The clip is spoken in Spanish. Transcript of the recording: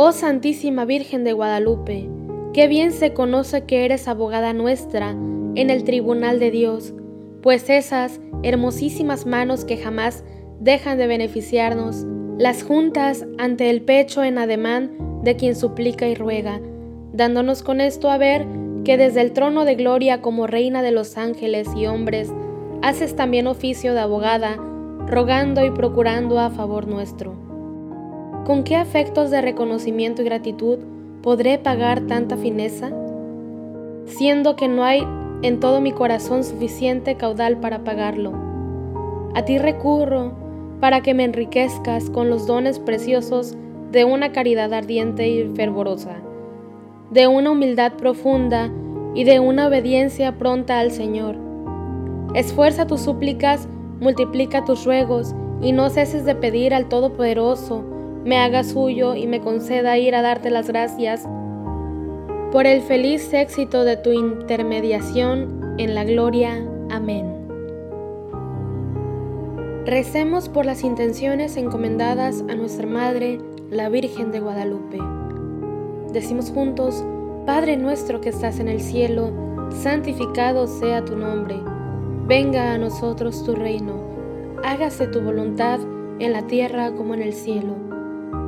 Oh Santísima Virgen de Guadalupe, qué bien se conoce que eres abogada nuestra en el tribunal de Dios, pues esas hermosísimas manos que jamás dejan de beneficiarnos, las juntas ante el pecho en ademán de quien suplica y ruega, dándonos con esto a ver que desde el trono de gloria como reina de los ángeles y hombres, haces también oficio de abogada, rogando y procurando a favor nuestro. ¿Con qué afectos de reconocimiento y gratitud podré pagar tanta fineza? Siendo que no hay en todo mi corazón suficiente caudal para pagarlo. A ti recurro para que me enriquezcas con los dones preciosos de una caridad ardiente y fervorosa, de una humildad profunda y de una obediencia pronta al Señor. Esfuerza tus súplicas, multiplica tus ruegos y no ceses de pedir al Todopoderoso me haga suyo y me conceda ir a darte las gracias por el feliz éxito de tu intermediación en la gloria. Amén. Recemos por las intenciones encomendadas a nuestra Madre, la Virgen de Guadalupe. Decimos juntos, Padre nuestro que estás en el cielo, santificado sea tu nombre. Venga a nosotros tu reino. Hágase tu voluntad en la tierra como en el cielo.